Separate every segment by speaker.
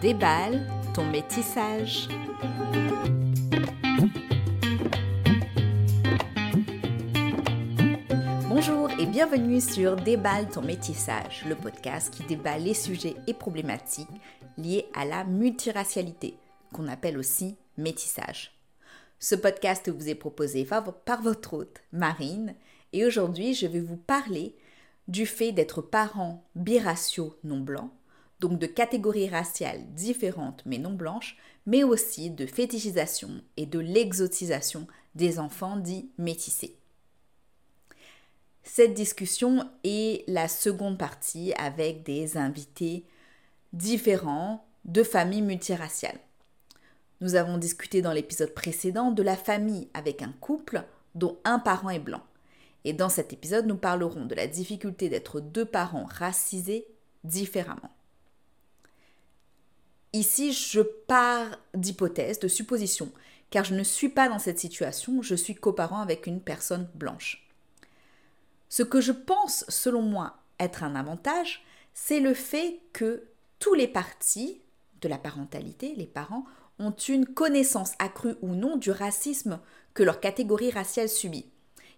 Speaker 1: Déballe ton métissage. Bonjour et bienvenue sur Déballe ton métissage, le podcast qui déballe les sujets et problématiques liés à la multiracialité, qu'on appelle aussi métissage. Ce podcast vous est proposé par votre hôte, Marine, et aujourd'hui je vais vous parler du fait d'être parents biraciaux non blancs, donc de catégories raciales différentes mais non blanches, mais aussi de fétichisation et de l'exotisation des enfants dits métissés. Cette discussion est la seconde partie avec des invités différents de familles multiraciales. Nous avons discuté dans l'épisode précédent de la famille avec un couple dont un parent est blanc. Et dans cet épisode, nous parlerons de la difficulté d'être deux parents racisés différemment. Ici, je pars d'hypothèses, de suppositions, car je ne suis pas dans cette situation, je suis coparent avec une personne blanche. Ce que je pense, selon moi, être un avantage, c'est le fait que tous les partis de la parentalité, les parents, ont une connaissance accrue ou non du racisme que leur catégorie raciale subit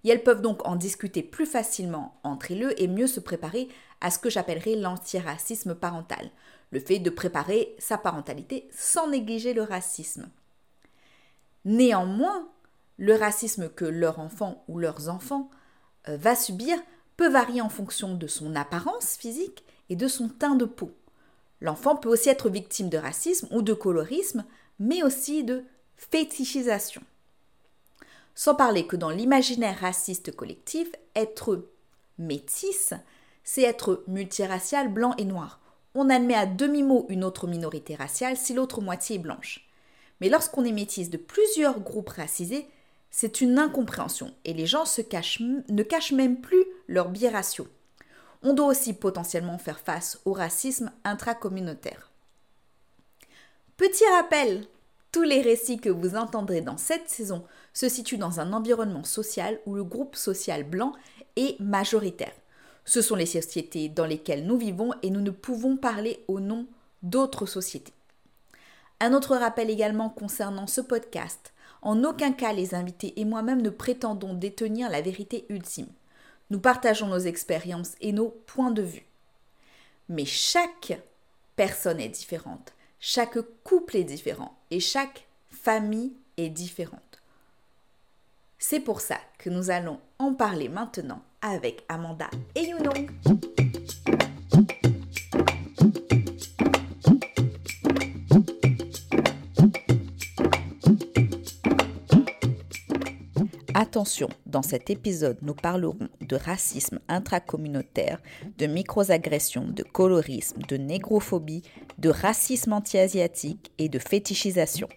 Speaker 1: et elles peuvent donc en discuter plus facilement entre eux et mieux se préparer à ce que j'appellerais l'antiracisme parental, le fait de préparer sa parentalité sans négliger le racisme. Néanmoins, le racisme que leur enfant ou leurs enfants euh, va subir peut varier en fonction de son apparence physique et de son teint de peau. L'enfant peut aussi être victime de racisme ou de colorisme, mais aussi de fétichisation. Sans parler que dans l'imaginaire raciste collectif, être métisse, c'est être multiracial, blanc et noir. On admet à demi-mot une autre minorité raciale si l'autre moitié est blanche. Mais lorsqu'on est métisse de plusieurs groupes racisés, c'est une incompréhension et les gens ne cachent même plus leur biais raciaux. On doit aussi potentiellement faire face au racisme intracommunautaire. Petit rappel, tous les récits que vous entendrez dans cette saison se situent dans un environnement social où le groupe social blanc est majoritaire. Ce sont les sociétés dans lesquelles nous vivons et nous ne pouvons parler au nom d'autres sociétés. Un autre rappel également concernant ce podcast. En aucun cas les invités et moi-même ne prétendons détenir la vérité ultime. Nous partageons nos expériences et nos points de vue. Mais chaque personne est différente. Chaque couple est différent et chaque famille est différente. C'est pour ça que nous allons en parler maintenant avec Amanda et Yunong. Attention, dans cet épisode, nous parlerons de racisme intracommunautaire, de microagressions, de colorisme, de négrophobie, de racisme anti-asiatique et de fétichisation.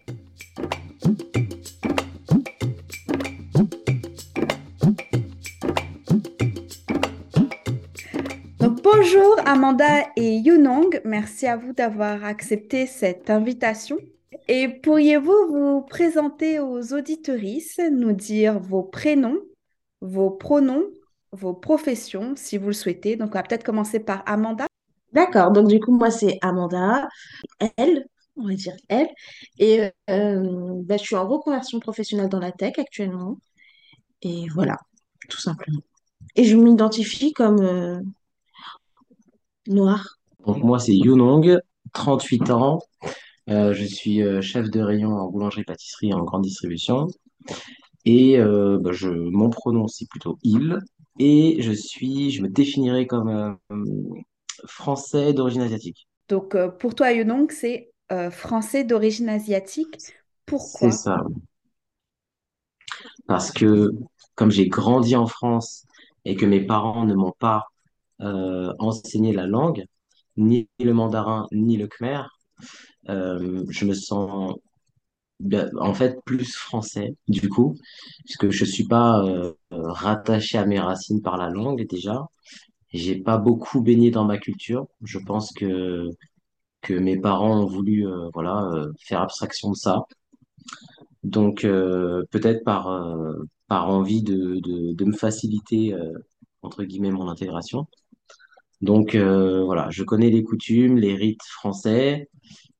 Speaker 1: Bonjour Amanda et Yunong, merci à vous d'avoir accepté cette invitation. Et pourriez-vous vous présenter aux auditorices, nous dire vos prénoms, vos pronoms, vos professions, si vous le souhaitez? Donc, on va peut-être commencer par Amanda.
Speaker 2: D'accord, donc du coup, moi, c'est Amanda, elle, on va dire elle. Et euh, bah, je suis en reconversion professionnelle dans la tech actuellement. Et voilà, tout simplement. Et je m'identifie comme euh, noire.
Speaker 3: Donc moi, c'est Yunong, 38 ans, euh, je suis euh, chef de rayon en boulangerie-pâtisserie en grande distribution. Et euh, bah, je, mon pronom, c'est plutôt il. Et je suis, je me définirais comme français d'origine asiatique.
Speaker 1: Donc, pour toi, Yunong, c'est français d'origine asiatique. Pourquoi?
Speaker 3: C'est ça. Parce que comme j'ai grandi en France et que mes parents ne m'ont pas enseigné la langue, ni le mandarin, ni le khmer, euh, je me sens en fait plus français du coup, puisque je suis pas euh, rattaché à mes racines par la langue déjà. J'ai pas beaucoup baigné dans ma culture. Je pense que que mes parents ont voulu euh, voilà faire abstraction de ça. Donc peut-être par par envie de, de, de me faciliter entre guillemets mon intégration. Donc voilà, je connais les coutumes, les rites français,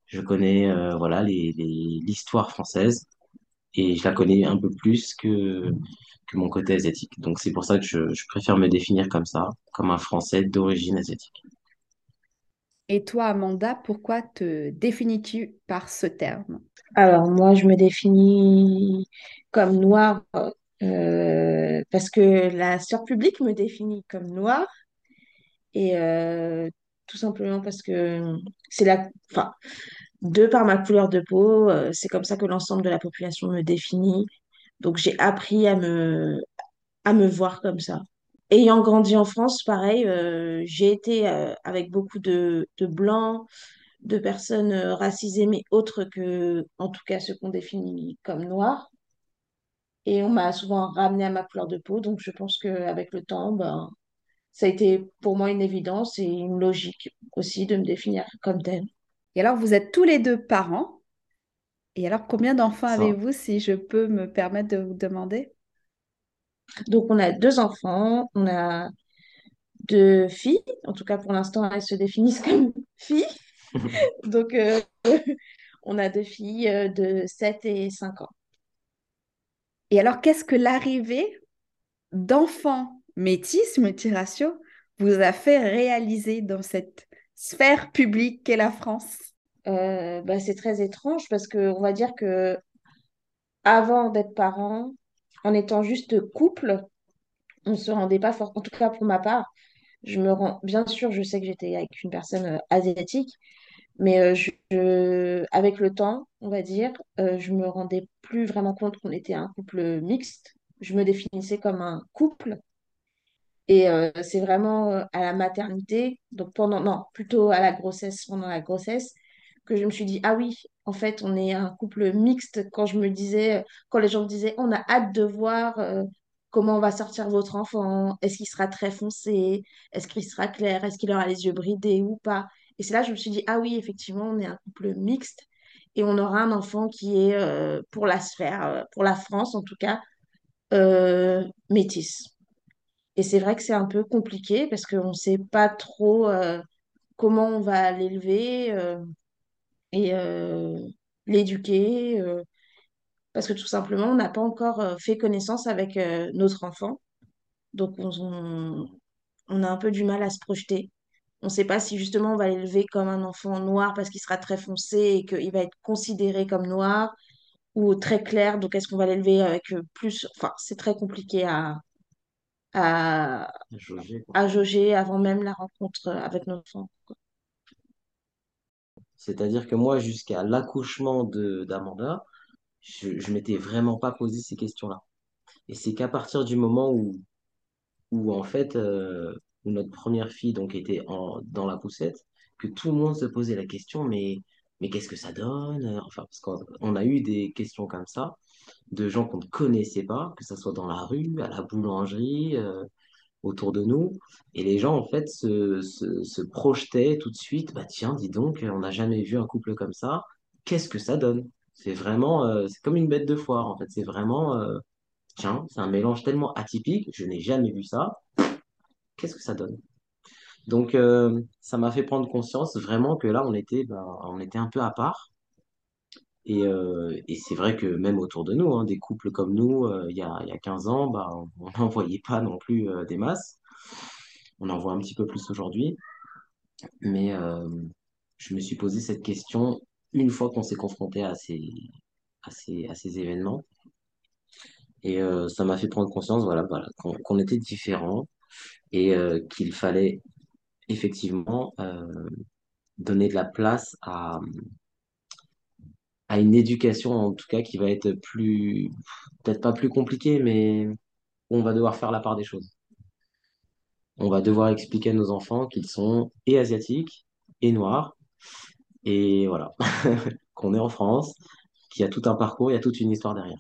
Speaker 3: je connais euh, voilà les, les- l'histoire française et je la connais un peu plus que, que mon côté asiatique. Donc c'est pour ça que je, je préfère me définir comme ça, comme un Français d'origine asiatique.
Speaker 1: Et toi, Amanda, pourquoi te définis-tu par ce terme?
Speaker 2: Alors, moi, je me définis comme noire euh, parce que la sœur publique me définit comme noire et euh, tout simplement parce que c'est la, enfin, de par ma couleur de peau, euh, c'est comme ça que l'ensemble de la population me définit. Donc, j'ai appris à me, à me voir comme ça. Ayant grandi en France, pareil, euh, j'ai été avec beaucoup de, de blancs, de personnes racisées, mais autres que, en tout cas, ceux qu'on définit comme noirs. Et on m'a souvent ramené à ma couleur de peau. Donc, je pense qu'avec le temps, ben, ça a été pour moi une évidence et une logique aussi de me définir comme telle.
Speaker 1: Et alors, vous êtes tous les deux parents. Et alors, combien d'enfants avez-vous, si je peux me permettre de vous demander?
Speaker 2: Donc, on a deux enfants, on a deux filles. En tout cas, pour l'instant, elles se définissent comme filles. Donc, euh, on a deux filles euh, de 7 et 5 ans.
Speaker 1: Et alors, qu'est-ce que l'arrivée d'enfants métis, multiraciaux, vous a fait réaliser dans cette sphère publique qu'est la France?
Speaker 2: Euh, bah, c'est très étrange parce que on va dire que avant d'être parents, en étant juste couple, on se rendait pas fort. En tout cas, pour ma part, je me rends. Bien sûr, je sais que j'étais avec une personne euh, asiatique, mais euh, avec le temps, on va dire, euh, je me rendais plus vraiment compte qu'on était un couple mixte. Je me définissais comme un couple. Et euh, c'est vraiment euh, à la maternité, donc pendant, non, plutôt à la grossesse, pendant la grossesse, que je me suis dit, ah oui, en fait, on est un couple mixte. Quand je me disais, quand les gens me disaient, on a hâte de voir euh, comment on va sortir votre enfant, est-ce qu'il sera très foncé, est-ce qu'il sera clair, est-ce qu'il aura les yeux bridés ou pas. Et c'est là que je me suis dit, ah oui, effectivement, on est un couple mixte et on aura un enfant qui est, euh, pour la sphère, euh, pour la France en tout cas, euh, métis. Et c'est vrai que c'est un peu compliqué parce qu'on ne sait pas trop euh, comment on va l'élever euh, et euh, l'éduquer. parce que tout simplement, on n'a pas encore fait connaissance avec notre enfant. Donc, on, on- a un peu du mal à se projeter. On ne sait pas si justement on va l'élever comme un enfant noir parce qu'il sera très foncé et qu'il va être considéré comme noir ou très clair. Donc, est-ce qu'on va l'élever avec plus... Enfin, c'est très compliqué à, à,
Speaker 3: jauger, quoi.
Speaker 2: à jauger avant même la rencontre avec notre enfant.
Speaker 3: C'est-à-dire que moi, jusqu'à l'accouchement d'Amanda, je, je m'étais vraiment pas posé ces questions-là. Et c'est qu'à partir du moment où, où en fait, euh, où notre première fille donc était en, dans la poussette, que tout le monde se posait la question, mais, mais qu'est-ce que ça donne? Enfin, parce qu'on on a eu des questions comme ça, de gens qu'on ne connaissait pas, que ce soit dans la rue, à la boulangerie, euh, autour de nous. Et les gens, en fait, se, se, se projetaient tout de suite, bah tiens, dis donc, on n'a jamais vu un couple comme ça, qu'est-ce que ça donne? C'est vraiment, euh, c'est comme une bête de foire, en fait. C'est vraiment, euh, tiens, c'est un mélange tellement atypique, je n'ai jamais vu ça, qu'est-ce que ça donne? Donc, euh, ça m'a fait prendre conscience vraiment que là, on était, bah, on était un peu à part. Et, euh, et c'est vrai que même autour de nous, hein, des couples comme nous, euh, il y a, y a 15 ans, bah, on n'en voyait pas non plus des masses. On en voit un petit peu plus aujourd'hui. Mais je me suis posé cette question une fois qu'on s'est confronté à ces, à ces, à ces événements. Et ça m'a fait prendre conscience, voilà, voilà, qu'on était différents et qu'il fallait effectivement euh, donner de la place à, à une éducation, en tout cas, qui va être plus, peut-être pas plus compliquée, mais on va devoir faire la part des choses. On va devoir expliquer à nos enfants qu'ils sont et asiatiques et noirs, et voilà, qu'on est en France, qu'il y a tout un parcours, il y a toute une histoire derrière.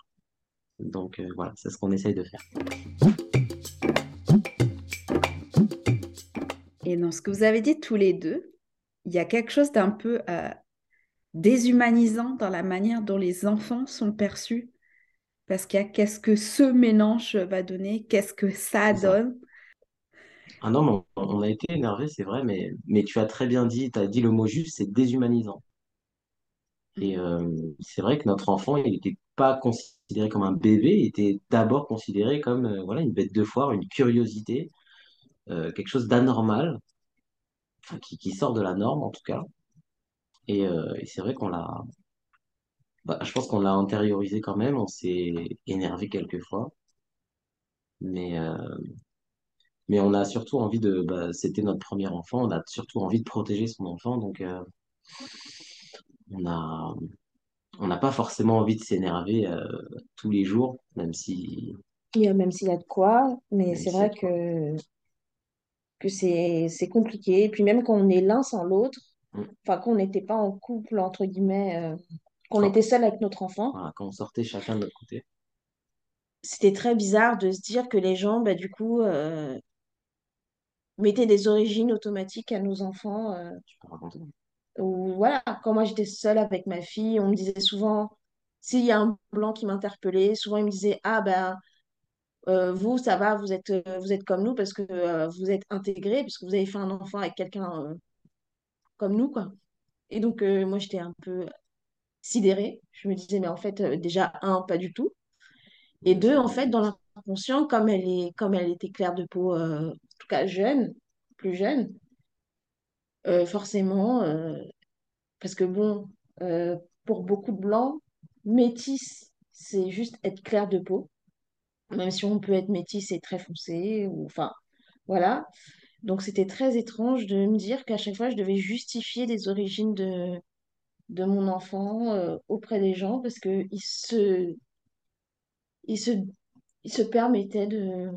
Speaker 3: Donc euh, voilà, c'est ce qu'on essaye de faire.
Speaker 1: Et dans ce que vous avez dit tous les deux, il y a quelque chose d'un peu euh, déshumanisant dans la manière dont les enfants sont perçus. Parce qu'il y a qu'est-ce que ce mélange va donner, qu'est-ce que ça donne.
Speaker 3: Ah non, mais on, on a été énervé, c'est vrai, mais, mais tu as très bien dit, tu as dit le mot juste, c'est déshumanisant. Et euh, c'est vrai que notre enfant, il n'était pas considéré comme un bébé, il était d'abord considéré comme euh, voilà, une bête de foire, une curiosité, euh, quelque chose d'anormal, qui, qui sort de la norme en tout cas. Et, euh, et c'est vrai qu'on l'a, bah, je pense qu'on l'a intériorisé quand même, on s'est énervé quelquefois, mais, euh, mais on a surtout envie de, bah, c'était notre premier enfant, on a surtout envie de protéger son enfant, donc euh, on a, on n'a pas forcément envie de s'énerver tous les jours, même si,
Speaker 2: même s'il y a de quoi, mais c'est vrai que, que c'est, c'est compliqué. Et puis même quand on est l'un sans l'autre,
Speaker 3: Mm.
Speaker 2: enfin qu'on n'était pas en couple, entre guillemets, euh, qu'on
Speaker 3: Quand,
Speaker 2: était seul avec notre enfant,
Speaker 3: voilà, quand on sortait chacun de notre côté,
Speaker 2: c'était très bizarre de se dire que les gens, bah, du coup, euh, mettaient des origines automatiques à nos enfants. euh,
Speaker 3: tu peux raconter.
Speaker 2: ou voilà, quand moi j'étais seule avec ma fille, on me disait souvent, s'il y a un blanc qui m'interpellait, souvent il me disait, ah ben, euh, vous, ça va, vous êtes, euh, vous êtes comme nous parce que euh, vous êtes intégrés, parce que vous avez fait un enfant avec quelqu'un comme nous, quoi. Et donc, moi, j'étais un peu sidérée. Je me disais, mais en fait, déjà, un, pas du tout. Et deux, en fait, dans l'inconscient, comme elle est, comme elle était claire de peau, en tout cas jeune, plus jeune, forcément, parce que bon, pour beaucoup de blancs, métis, c'est juste être clair de peau, même si on peut être métis et très foncé, ou enfin, voilà. Donc, c'était très étrange de me dire qu'à chaque fois, je devais justifier les origines de, de mon enfant euh, auprès des gens parce qu'ils se, ils se, ils se permettaient de,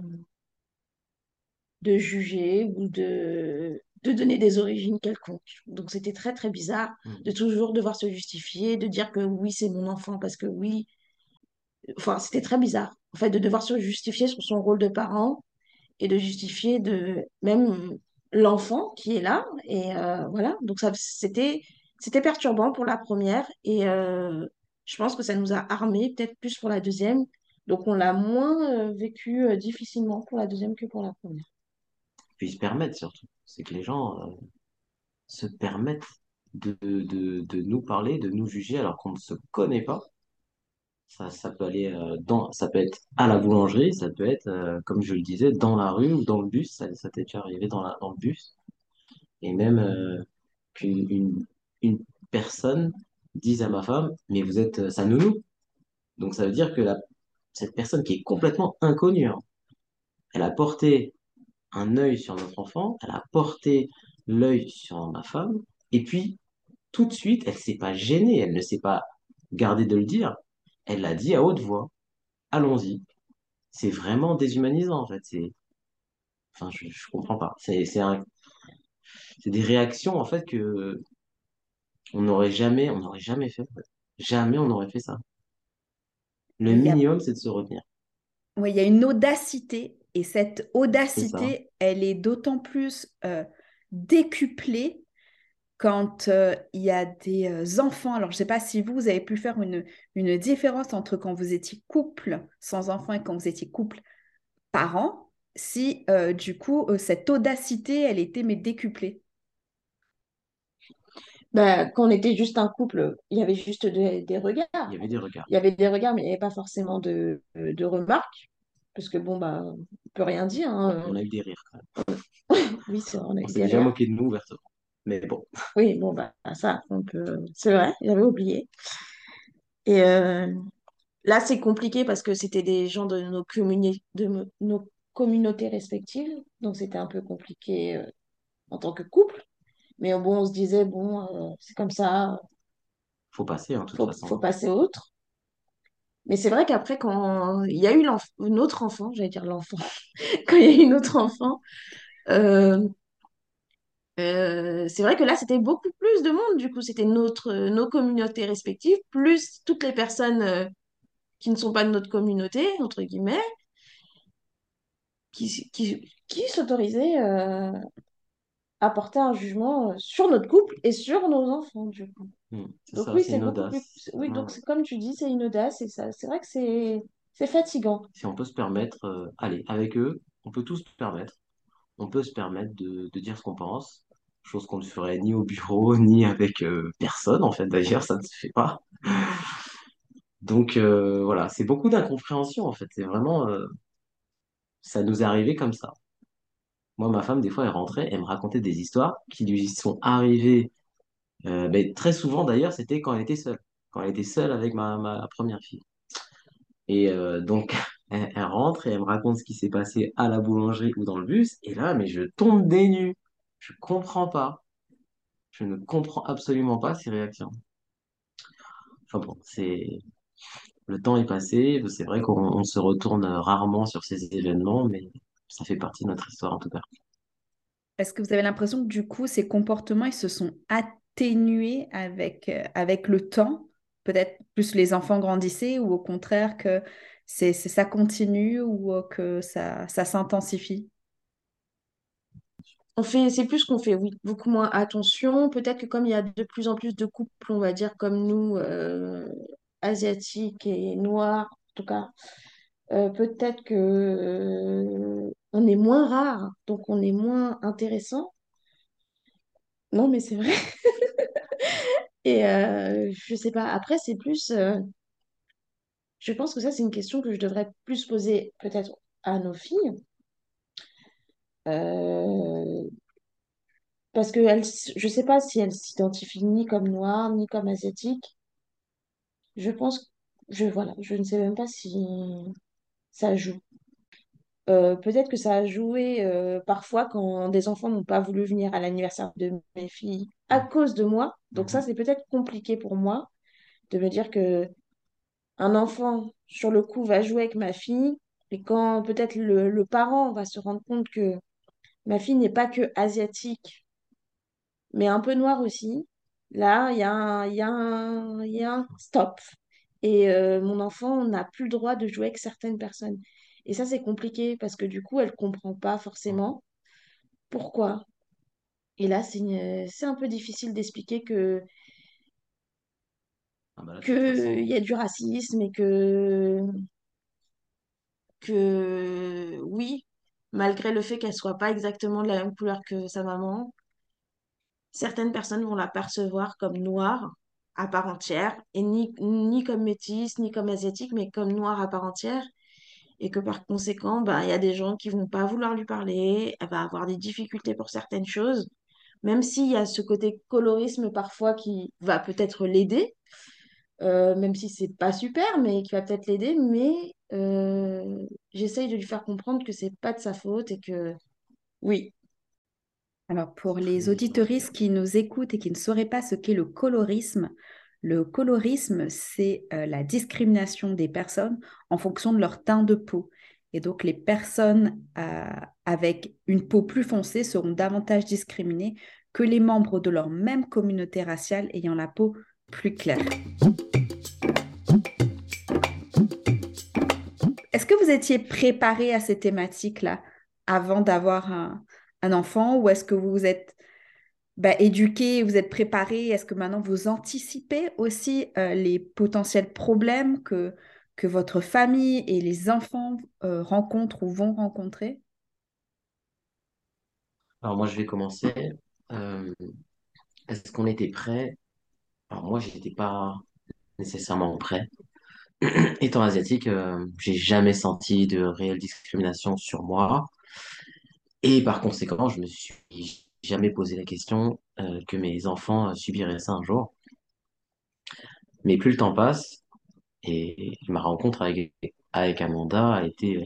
Speaker 2: de juger ou de, de donner des origines quelconques. Donc c'était très très bizarre de
Speaker 3: Mm.
Speaker 2: toujours devoir se justifier, de dire que oui, c'est mon enfant parce que oui. Enfin, c'était très bizarre. En fait, de devoir se justifier sur son rôle de parent et de justifier de même l'enfant qui est là. Et euh, voilà, donc ça, c'était, c'était perturbant pour la première et euh, je pense que ça nous a armés peut-être plus pour la deuxième. Donc on l'a moins euh, vécu difficilement pour la deuxième que pour la première.
Speaker 3: puis se permettent surtout. C'est que les gens se permettent de, de, de nous parler, de nous juger alors qu'on ne se connaît pas. Ça, ça peut euh, dans, ça peut être à la boulangerie, ça peut être, euh, comme je le disais, dans la rue ou dans le bus. Ça, ça t'est arrivé dans la, dans le bus. Et même euh, qu'une une, personne dise à ma femme, mais vous êtes sa nounou. Donc ça veut dire que cette personne qui est complètement inconnue, hein, elle a porté un œil sur notre enfant, elle a porté l'œil sur ma femme, et puis tout de suite, elle s'est pas gênée, elle ne s'est pas gardée de le dire. Elle l'a dit à haute voix. Allons-y. C'est vraiment déshumanisant en fait. C'est, enfin, je, je comprends pas. C'est, c'est un, c'est des réactions en fait que on n'aurait jamais, on n'aurait jamais fait. en fait. Jamais on n'aurait fait ça. Le
Speaker 1: a,
Speaker 3: minimum, c'est de se retenir.
Speaker 1: oui, il y a une audacité, et cette audacité, elle est d'autant plus euh, décuplée quand euh, il y a des enfants. Alors, je ne sais pas si vous, vous avez pu faire une, une différence entre quand vous étiez couple sans enfants et quand vous étiez couple parent, si euh, du coup, euh, cette audacité, elle était mais décuplée?
Speaker 2: Bah, quand on était juste un couple, il y avait juste de- des
Speaker 3: Il y
Speaker 2: regards.
Speaker 3: avait des regards.
Speaker 2: Il y avait des regards, mais il n'y avait pas forcément de, de remarques. Parce que bon, bah, on peut rien dire. Hein.
Speaker 3: on a eu des rires quand même.
Speaker 2: Oui, c'est vrai, on a
Speaker 3: On
Speaker 2: eu
Speaker 3: s'est
Speaker 2: des
Speaker 3: déjà
Speaker 2: rires.
Speaker 3: moqué de nous ouvertement. Mais bon,
Speaker 2: Oui, bon, bah, ça, on peut... c'est vrai, j'avais oublié. Et euh, là, c'est compliqué parce que c'était des gens de nos, de nos communautés respectives. Donc, c'était un peu compliqué euh, en tant que couple. Mais bon, on se disait, bon, euh, c'est comme ça,
Speaker 3: faut passer hein, de toute
Speaker 2: faut,
Speaker 3: façon.
Speaker 2: faut passer autre. Mais c'est vrai qu'après, quand il y a eu l'enf- notre enfant, j'allais dire l'enfant, quand il y a eu notre enfant, euh, euh, c'est vrai que là, c'était beaucoup plus de monde. Du coup, c'était notre, nos communautés respectives, plus toutes les personnes euh, qui ne sont pas de notre communauté, entre guillemets, qui, qui, qui s'autorisaient euh, à porter un jugement euh, sur notre couple et sur nos enfants, du coup.
Speaker 3: C'est
Speaker 2: Donc
Speaker 3: ça,
Speaker 2: oui,
Speaker 3: c'est une
Speaker 2: beaucoup plus... Oui,
Speaker 3: Ouais.
Speaker 2: donc comme tu dis, c'est une audace et ça, c'est vrai que c'est c'est fatigant.
Speaker 3: Si on peut se permettre, euh, allez, avec eux, on peut tous se permettre. On peut se permettre de, de dire ce qu'on pense. Chose qu'on ne ferait ni au bureau, ni avec euh, personne, en fait, d'ailleurs, ça ne se fait pas. Donc euh, voilà, c'est beaucoup d'incompréhension, en fait. C'est vraiment, euh, ça nous est arrivé comme ça. Moi, ma femme, des fois, elle rentrait, elle me racontait des histoires qui lui sont arrivées, ben, très souvent d'ailleurs, c'était quand elle était seule, quand elle était seule avec ma, ma première fille. Et donc, elle, elle rentre et elle me raconte ce qui s'est passé à la boulangerie ou dans le bus, et là, mais je tombe des nues. Je comprends pas. Je ne comprends absolument pas ces réactions. Enfin bon, c'est le temps est passé. C'est vrai qu'on on se retourne rarement sur ces événements, mais ça fait partie de notre histoire en tout cas.
Speaker 1: Est-ce que vous avez l'impression que du coup, ces comportements, ils se sont atténués avec, euh, avec le temps? Peut-être plus les enfants grandissaient ou au contraire que c'est- ça continue ou euh, que ça, ça s'intensifie?
Speaker 2: On fait, c'est plus qu'on fait, oui, beaucoup moins attention. Peut-être que comme il y a de plus en plus de couples, on va dire comme nous, euh, asiatiques et noirs, en tout cas, euh, peut-être que euh, on est moins rare, donc on est moins intéressant. Non, mais c'est vrai. Et je sais pas. Après, c'est plus. je pense que ça, c'est une question que je devrais plus poser peut-être à nos filles. Euh, parce que elles, je sais pas si elles s'identifient ni comme noires, ni comme asiatiques. Je pense, je, voilà, je ne sais même pas si ça joue. Euh, peut-être que ça a joué euh, parfois quand des enfants n'ont pas voulu venir à l'anniversaire de mes filles à cause de moi. Donc ça,
Speaker 3: Mhm.
Speaker 2: c'est peut-être compliqué pour moi de me dire que un enfant, sur le coup, va jouer avec ma fille et quand peut-être le, le parent va se rendre compte que ma fille n'est pas que asiatique, mais un peu noire aussi, là, il y a un, il y a un, il y a un stop. Et euh, mon enfant n'a plus le droit de jouer avec certaines personnes. Et ça, c'est compliqué parce que du coup, elle comprend pas forcément pourquoi. Et là, c'est un peu difficile d'expliquer que,
Speaker 3: Ah bah là, de toute
Speaker 2: que il
Speaker 3: façon,
Speaker 2: y a du racisme et que, que oui, malgré le fait qu'elle soit pas exactement de la même couleur que sa maman, certaines personnes vont la percevoir comme noire à part entière, et ni, ni comme métisse, ni comme asiatique, mais comme noire à part entière. et que par conséquent, bah, il y a des gens qui vont pas vouloir lui parler, elle va avoir des difficultés pour certaines choses, même s'il y a ce côté colorisme parfois qui va peut-être l'aider, euh, même si c'est pas super, mais qui va peut-être l'aider, mais euh, j'essaye de lui faire comprendre que c'est pas de sa faute et que oui,
Speaker 1: Alors, pour les auditoristes qui nous écoutent et qui ne sauraient pas ce qu'est le colorisme, le colorisme, c'est euh, la discrimination des personnes en fonction de leur teint de peau. Et donc, les personnes euh, avec une peau plus foncée seront davantage discriminées que les membres de leur même communauté raciale ayant la peau plus claire. Étiez préparé à ces thématiques-là avant d'avoir un, enfant ou est-ce que vous vous êtes bah, éduqué, vous êtes préparé? Est-ce que maintenant vous anticipez aussi euh, les potentiels problèmes que, que votre famille et les enfants euh, rencontrent ou vont rencontrer?
Speaker 3: Alors moi, je vais commencer. Euh, est-ce qu'on était prêt? Alors moi, j'étais pas nécessairement prêt. Étant asiatique, euh, j'ai jamais senti de réelle discrimination sur moi. Et par conséquent, je me suis jamais posé la question euh, que mes enfants euh, subiraient ça un jour. Mais plus le temps passe, et ma rencontre avec, avec Amanda a été,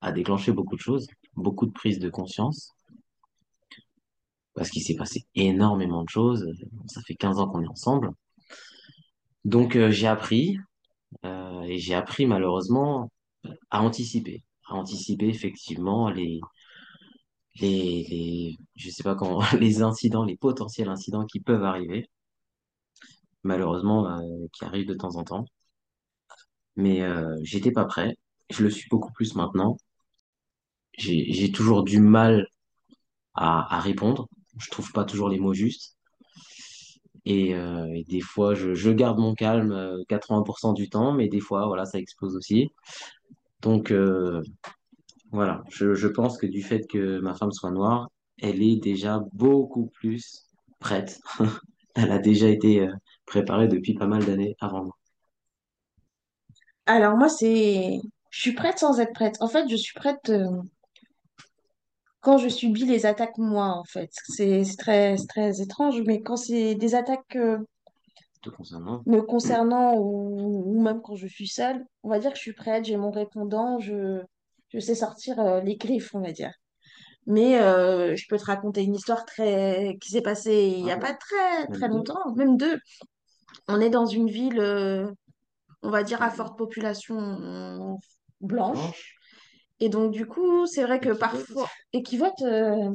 Speaker 3: a déclenché beaucoup de choses, beaucoup de prises de conscience, parce qu'il s'est passé énormément de choses. Ça fait 15 ans qu'on est ensemble. Donc j'ai appris, euh, et j'ai appris malheureusement à anticiper, à anticiper effectivement les, les, les, je sais pas comment, les incidents, les potentiels incidents qui peuvent arriver, malheureusement, euh, qui arrivent de temps en temps. Mais euh, j'étais pas prêt. Je le suis beaucoup plus maintenant. J'ai, toujours du mal à, à répondre. Je trouve pas toujours les mots justes. Et, euh, et des fois, je, je garde mon calme euh, 80% du temps, mais des fois, voilà, ça explose aussi. Donc, euh, voilà, je, je pense que du fait que ma femme soit noire, elle est déjà beaucoup plus prête. Elle a déjà été euh, préparée depuis pas mal d'années avant moi.
Speaker 2: Alors moi, c'est... Je suis prête sans être prête. En fait, je suis prête euh, quand je subis les attaques, moi, en fait. C'est très, très étrange, mais quand c'est des attaques euh,
Speaker 3: concernant.
Speaker 2: me concernant ou, ou même quand je suis seule, on va dire que je suis prête, j'ai mon répondant, je, je sais sortir euh, les griffes, on va dire. Mais euh, je peux te raconter une histoire très... qui s'est passée il n'y
Speaker 3: Ah
Speaker 2: a
Speaker 3: bon?
Speaker 2: pas très, très longtemps, même deux. On est dans une ville, on va dire, à forte population blanche.
Speaker 3: Blanche
Speaker 2: Et donc, du coup, c'est vrai que parfois... Et qui vote euh,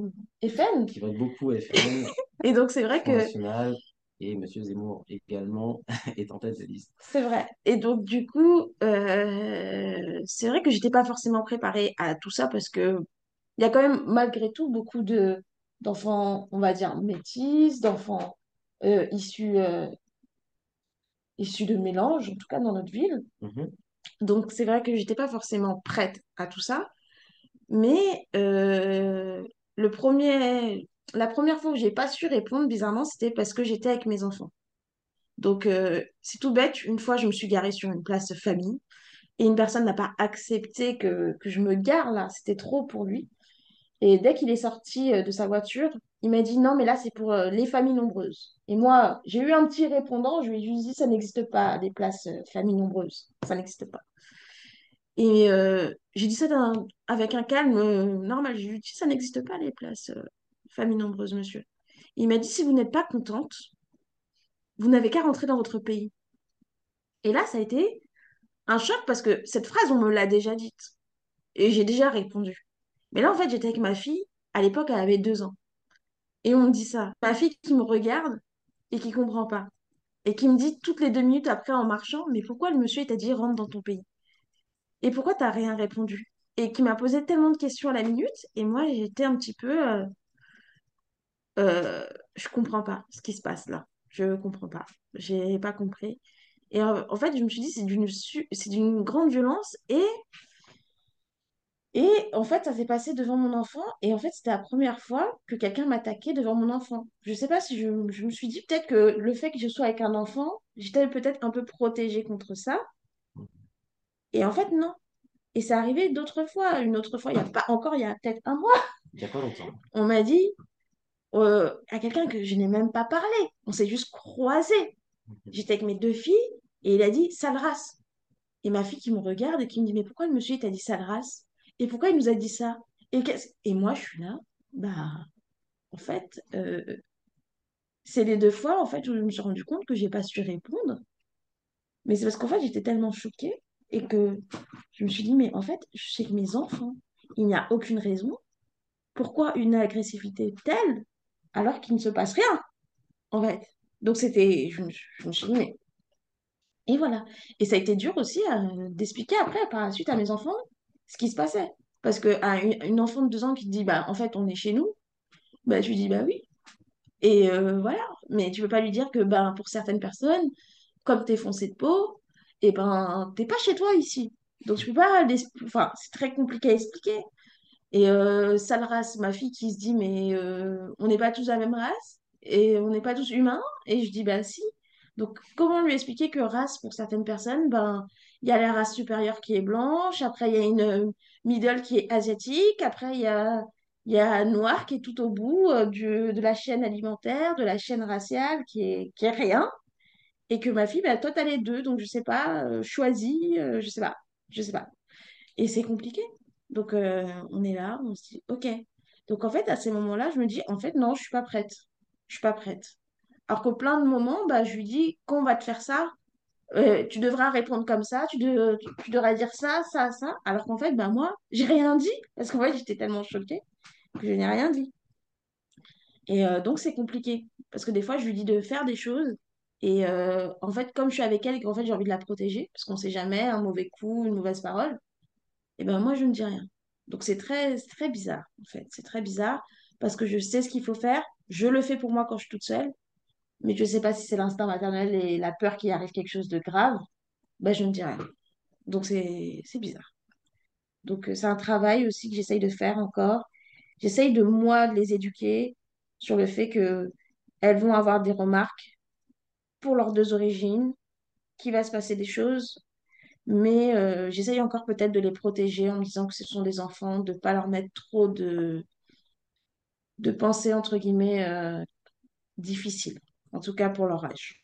Speaker 2: FN.
Speaker 3: qui vote beaucoup FN,
Speaker 2: Et donc, c'est vrai que...
Speaker 3: National, et Monsieur Zemmour également est en tête de liste.
Speaker 2: C'est vrai. Et donc, du coup, euh, c'est vrai que j'étais pas forcément préparée à tout ça parce que il y a quand même, malgré tout, beaucoup de d'enfants, on va dire, métis, d'enfants euh, issus, euh, issus de mélange, en tout cas dans notre ville.
Speaker 3: Mhm.
Speaker 2: Donc, c'est vrai que j'étais pas forcément prête à tout ça. Mais euh, le premier, la première fois que j'ai pas su répondre, bizarrement, c'était parce que j'étais avec mes enfants. Donc, euh, c'est tout bête. Une fois, je me suis garée sur une place famille et une personne n'a pas accepté que, que je me gare là. C'était trop pour lui. Et dès qu'il est sorti euh, de sa voiture, il m'a dit non, mais là, c'est pour euh, les familles nombreuses. Et moi, j'ai eu un petit répondant. Je lui ai juste dit ça n'existe pas, des places euh, familles nombreuses. Ça n'existe pas. Et euh, j'ai dit ça avec un calme normal. J'ai dit ça n'existe pas, les places familles nombreuses, monsieur. Il m'a dit si vous n'êtes pas contente, vous n'avez qu'à rentrer dans votre pays. Et là, ça a été un choc parce que cette phrase, on me l'a déjà dite. Et j'ai déjà répondu. Mais là, en fait, j'étais avec ma fille. À l'époque, elle avait deux ans. Et on me dit ça. Ma fille qui me regarde et qui comprend pas. Et qui me dit toutes les deux minutes après en marchant, mais pourquoi le monsieur t'a dit rentre dans ton pays? Et pourquoi t'as rien répondu? Et qui m'a posé tellement de questions à la minute. Et moi, j'étais un petit peu... euh, euh, je comprends pas ce qui se passe là. Je comprends pas. J'ai pas compris. Et en fait, je me suis dit, c'est d'une c'est d'une grande violence. Et Et en fait, ça s'est passé devant mon enfant. Et en fait, c'était la première fois que quelqu'un m'attaquait devant mon enfant. Je sais pas si je, je me suis dit peut-être que le fait que je sois avec un enfant, j'étais peut-être un peu protégée contre ça. Et en fait, non. Et c'est arrivé d'autres fois. Une autre fois, il y a pas encore, il y a peut-être un mois,
Speaker 3: Il n'y a pas longtemps.
Speaker 2: on m'a dit euh, à quelqu'un que je n'ai même pas parlé. On s'est juste croisés. J'étais avec mes deux filles et il a dit sale race. Et ma fille qui me regarde et qui me dit mais pourquoi le monsieur il t'a dit sale race? Et pourquoi il nous a dit ça? Et, moi, je suis là. Bah, En fait, euh, c'est les deux fois en fait où je me suis rendu compte que j'ai pas su répondre. Mais c'est parce qu'en fait, j'étais tellement choquée et que je me suis dit, mais en fait, que mes enfants, il n'y a aucune raison. Pourquoi une agressivité telle alors qu'il ne se passe rien, en fait? Donc c'était, je, je me suis dit, mais... Et voilà. Et ça a été dur aussi euh, d'expliquer après, par la suite, à mes enfants ce qui se passait. Parce que à une, enfant de deux ans qui dit, bah, en fait, on est chez nous, bah, lui dis, bah oui. Et euh, voilà. Mais tu peux pas lui dire que ben, pour certaines personnes, comme t'es foncé de peau, et ben t'es pas chez toi ici. Donc je peux pas Enfin, c'est très compliqué à expliquer. Et euh, sale race, ma fille qui se dit, mais euh, on n'est pas tous la même race, et on n'est pas tous humains. Et je dis, bah si. Donc comment lui expliquer que race, pour certaines personnes, ben il y a la race supérieure qui est blanche, après il y a une euh, middle qui est asiatique, après il y a, y a noir qui est tout au bout euh, de la chaîne alimentaire, de la chaîne raciale qui est, qui est rien. Et que ma fille, bah, toi, t'as les deux, donc je sais pas, euh, choisis, euh, je sais pas, je sais pas. Et c'est compliqué. Donc, on est là, on se dit, OK. Donc, en fait, à ces moments-là, je me dis, en fait, non, je suis pas prête. Je suis pas prête. Alors qu'au plein de moments, bah, je lui dis, quand on va te faire ça, euh, tu devras répondre comme ça, tu, de- tu, tu devras dire ça, ça, ça. Alors qu'en fait, bah, moi, j'ai rien dit. Parce qu'en fait, j'étais tellement choquée que je n'ai rien dit. Et euh, donc, c'est compliqué. Parce que des fois, je lui dis de faire des choses. Et euh, en fait, comme je suis avec elle et qu'en fait, j'ai envie de la protéger, parce qu'on sait jamais, un mauvais coup, une mauvaise parole, et ben moi, je ne dis rien. Donc, c'est très, très bizarre, en fait. C'est très bizarre parce que je sais ce qu'il faut faire. Je le fais pour moi quand je suis toute seule. Mais je ne sais pas si c'est l'instinct maternel et la peur qu'il arrive quelque chose de grave. Ben, je ne dis rien. Donc, c'est, c'est bizarre. Donc, euh, c'est un travail aussi que j'essaye de faire encore. j'essaye de moi de les éduquer sur le fait que elles vont avoir des remarques pour leurs deux origines, qu'il va se passer des choses, mais euh, j'essaye encore peut-être de les protéger en me disant que ce sont des enfants, de ne pas leur mettre trop de, de pensées, entre guillemets, euh, difficiles, en tout cas pour leur âge.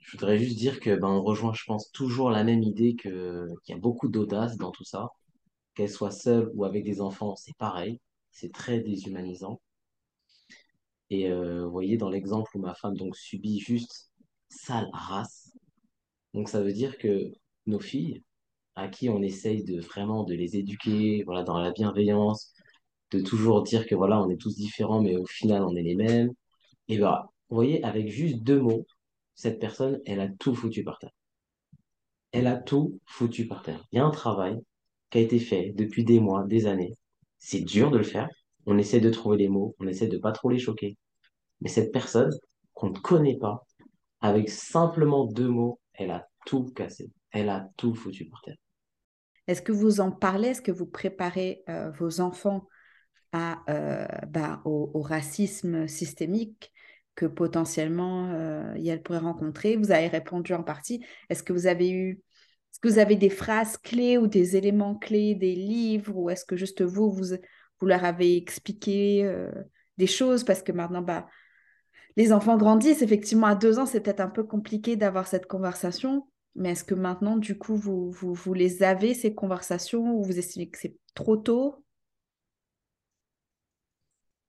Speaker 3: Je voudrais juste dire que ben, on rejoint, je pense, toujours la même idée que qu'il y a beaucoup d'audace dans tout ça. Qu'elle soit seule ou avec des enfants, c'est pareil. C'est très déshumanisant. Et euh, vous voyez, dans l'exemple où ma femme donc subit juste sale race, donc ça veut dire que nos filles, à qui on essaye de vraiment de les éduquer, voilà, dans la bienveillance, de toujours dire que voilà, on est tous différents, mais au final, on est les mêmes. Et bah, vous voyez, avec juste deux mots, cette personne, elle a tout foutu par terre. Elle a tout foutu par terre. Il y a un travail qui a été fait depuis des mois, des années. C'est dur de le faire. On essaie de trouver les mots, on essaie de pas trop les choquer. Mais cette personne qu'on ne connaît pas, avec simplement deux mots, elle a tout cassé. Elle a tout foutu par terre.
Speaker 1: Est-ce que vous en parlez? Est-ce que vous préparez euh, vos enfants à, euh, bah, au, racisme systémique? Que potentiellement euh, elle pourrait rencontrer Vous avez répondu en partie. Est-ce que vous avez eu est-ce que vous avez des phrases clés ou des éléments clés, des livres, ou est-ce que juste vous, vous, vous leur avez expliqué euh, des choses? Parce que maintenant, bah, les enfants grandissent. Effectivement, à deux ans, c'est peut-être un peu compliqué d'avoir cette conversation. Mais est-ce que maintenant, du coup, vous, vous, vous les avez, ces conversations, ou vous estimez que c'est trop tôt?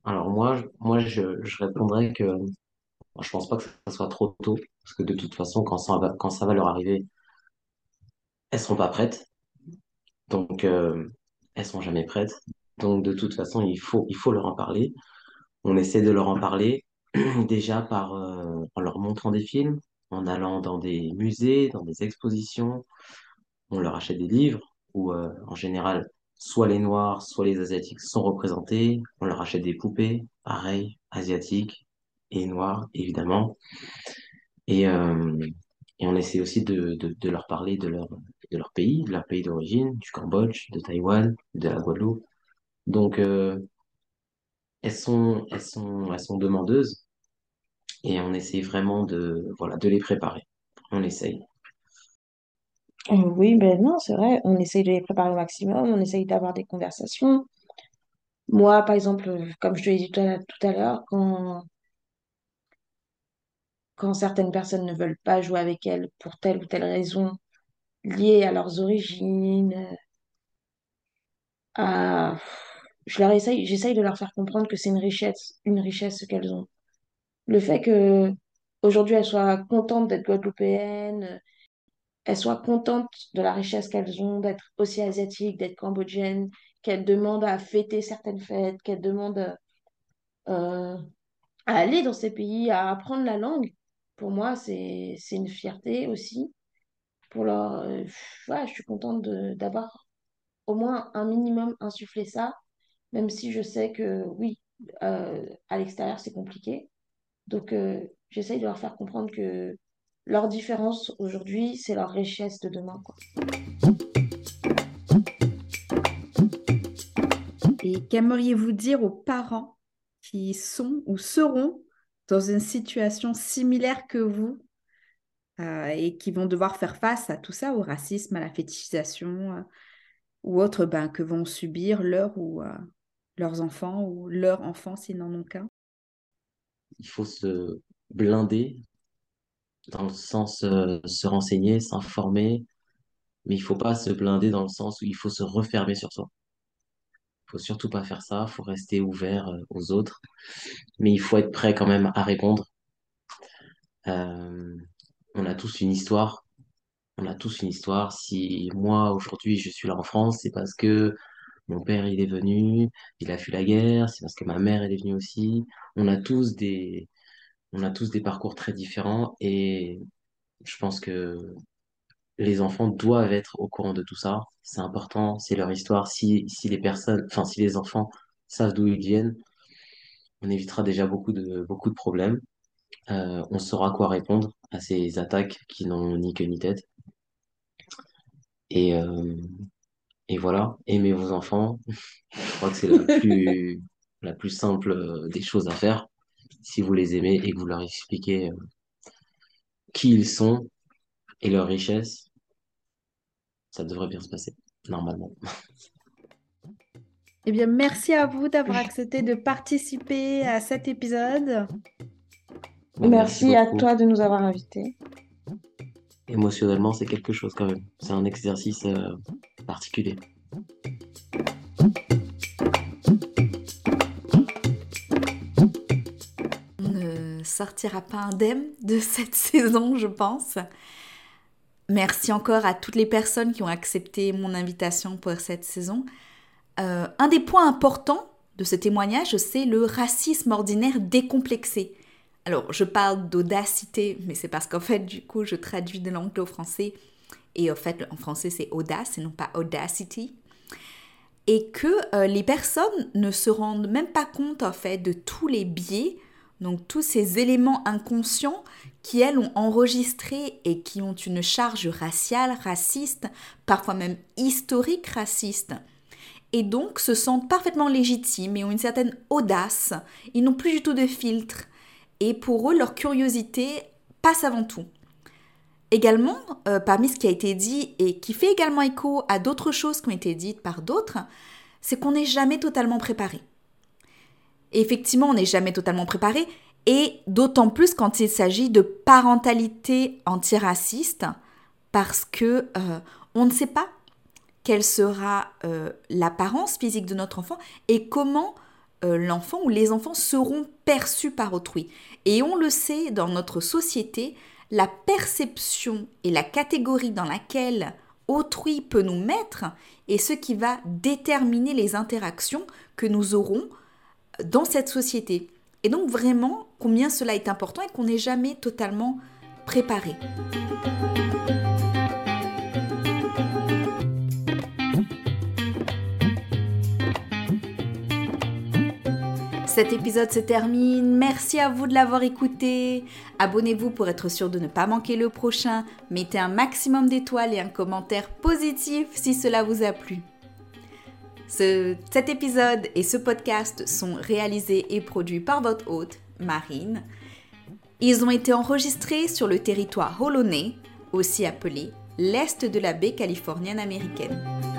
Speaker 3: Alors moi, je- moi je, je répondrais que moi, je pense pas que ça soit trop tôt, parce que de toute façon, quand ça va, quand ça va leur arriver, elles seront pas prêtes. Donc, euh, elles sont jamais prêtes. Donc, de toute façon, il faut, il faut leur en parler. On essaie de leur en parler déjà par, euh, en leur montrant des films, en allant dans des musées, dans des expositions. On leur achète des livres où, euh, en général, soit les Noirs, soit les Asiatiques sont représentés. On leur achète des poupées, pareil, asiatiques et noirs, évidemment. Et, euh, on essaie aussi de, leur parler de leur, pays, de leur pays d'origine, du Cambodge, de Taïwan, de la Guadeloupe. Donc, euh, elles sont demandeuses et on essaie vraiment de, voilà, de les préparer. On essaye.
Speaker 2: Oui, ben non, c'est vrai, on essaye de les préparer au maximum, on essaye d'avoir des conversations. Moi, par exemple, comme je te l'ai dit tout à tout l'heure, quand, quand certaines personnes ne veulent pas jouer avec elles pour telle ou telle raison liée à leurs origines, à... je leur essaye, j'essaye de leur faire comprendre que c'est une richesse, une richesse qu'elles ont. Le fait que aujourd'hui elles soient contentes d'être guadeloupéennes, elles soient contentes de la richesse qu'elles ont, d'être aussi asiatiques, d'être cambodgiennes, qu'elles demandent à fêter certaines fêtes, qu'elles demandent euh, à aller dans ces pays, à apprendre la langue. Pour moi, c'est, une fierté aussi. Pour leur, euh, je suis contente d'avoir au moins un minimum insufflé ça, même si je sais que oui, euh, à l'extérieur, c'est compliqué. Donc, j'essaye de leur faire comprendre que leur différence aujourd'hui, c'est leur richesse de demain, quoi.
Speaker 1: Et qu'aimeriez-vous dire aux parents qui sont ou seront dans une situation similaire que vous euh, et qui vont devoir faire face à tout ça, au racisme, à la fétichisation euh, ou autre ben, que vont subir leurs ou euh, leurs enfants ou leurs enfants s'ils n'en ont qu'un?
Speaker 3: Il faut se blinder dans le sens euh, se renseigner, s'informer, mais il faut pas se blinder dans le sens où il faut se refermer sur soi. Il faut surtout pas faire ça, il faut rester ouvert euh, aux autres, mais il faut être prêt quand même à répondre. Euh, on a tous une histoire, on a tous une histoire. Si moi aujourd'hui je suis là en France, c'est parce que mon père il est venu, il a fui la guerre, c'est parce que ma mère elle est venue aussi. On a tous des, on a tous des parcours très différents et je pense que les enfants doivent être au courant de tout ça. C'est important, c'est leur histoire. Si, les enfants savent d'où ils viennent, on évitera déjà beaucoup de, problèmes. Euh, on saura quoi répondre à ces attaques qui n'ont ni queue ni tête. Et, euh, voilà, aimez vos enfants. Je crois que c'est la plus, la plus simple euh, des choses à faire. Si vous les aimez et que vous leur expliquez euh, qui ils sont et leur richesse, ça devrait bien se passer, normalement.
Speaker 1: Eh bien, merci à vous d'avoir accepté de participer à cet épisode.
Speaker 2: Merci, à toi de nous avoir invités.
Speaker 3: Émotionnellement, c'est quelque chose quand même. C'est un exercice euh, particulier.
Speaker 1: Sortira pas indemne de cette saison, je pense. Merci encore à toutes les personnes qui ont accepté mon invitation pour cette saison. Euh, un des points importants de ce témoignage, c'est le racisme ordinaire décomplexé. Alors, je parle d'audacité, mais c'est parce qu'en fait, du coup, je traduis de l'anglais au français. Et en fait, en français, c'est audace et non pas audacity. Et que euh, les personnes ne se rendent même pas compte, en fait, de tous les biais, donc tous ces éléments inconscients qui, elles, ont enregistré et qui ont une charge raciale, raciste, parfois même historique raciste et donc se sentent parfaitement légitimes et ont une certaine audace. Ils n'ont plus du tout de filtre et pour eux, leur curiosité passe avant tout. Également, euh, parmi ce qui a été dit et qui fait également écho à d'autres choses qui ont été dites par d'autres, c'est qu'on n'est jamais totalement préparé. Effectivement, on n'est jamais totalement préparé, et d'autant plus quand il s'agit de parentalité antiraciste, parce que euh, on ne sait pas quelle sera euh, l'apparence physique de notre enfant et comment euh, l'enfant ou les enfants seront perçus par autrui. Et on le sait, dans notre société, la perception et la catégorie dans laquelle autrui peut nous mettre est ce qui va déterminer les interactions que nous aurons dans cette société. Et donc vraiment combien cela est important et qu'on n'est jamais totalement préparé. Cet épisode se termine. Merci à vous de l'avoir écouté. Abonnez-vous pour être sûr de ne pas manquer le prochain. Mettez un maximum d'étoiles et un commentaire positif si cela vous a plu. Cet épisode et ce podcast sont réalisés et produits par votre hôte, Marine. Ils ont été enregistrés sur le territoire Holonais, aussi appelé l'Est de la baie californienne américaine.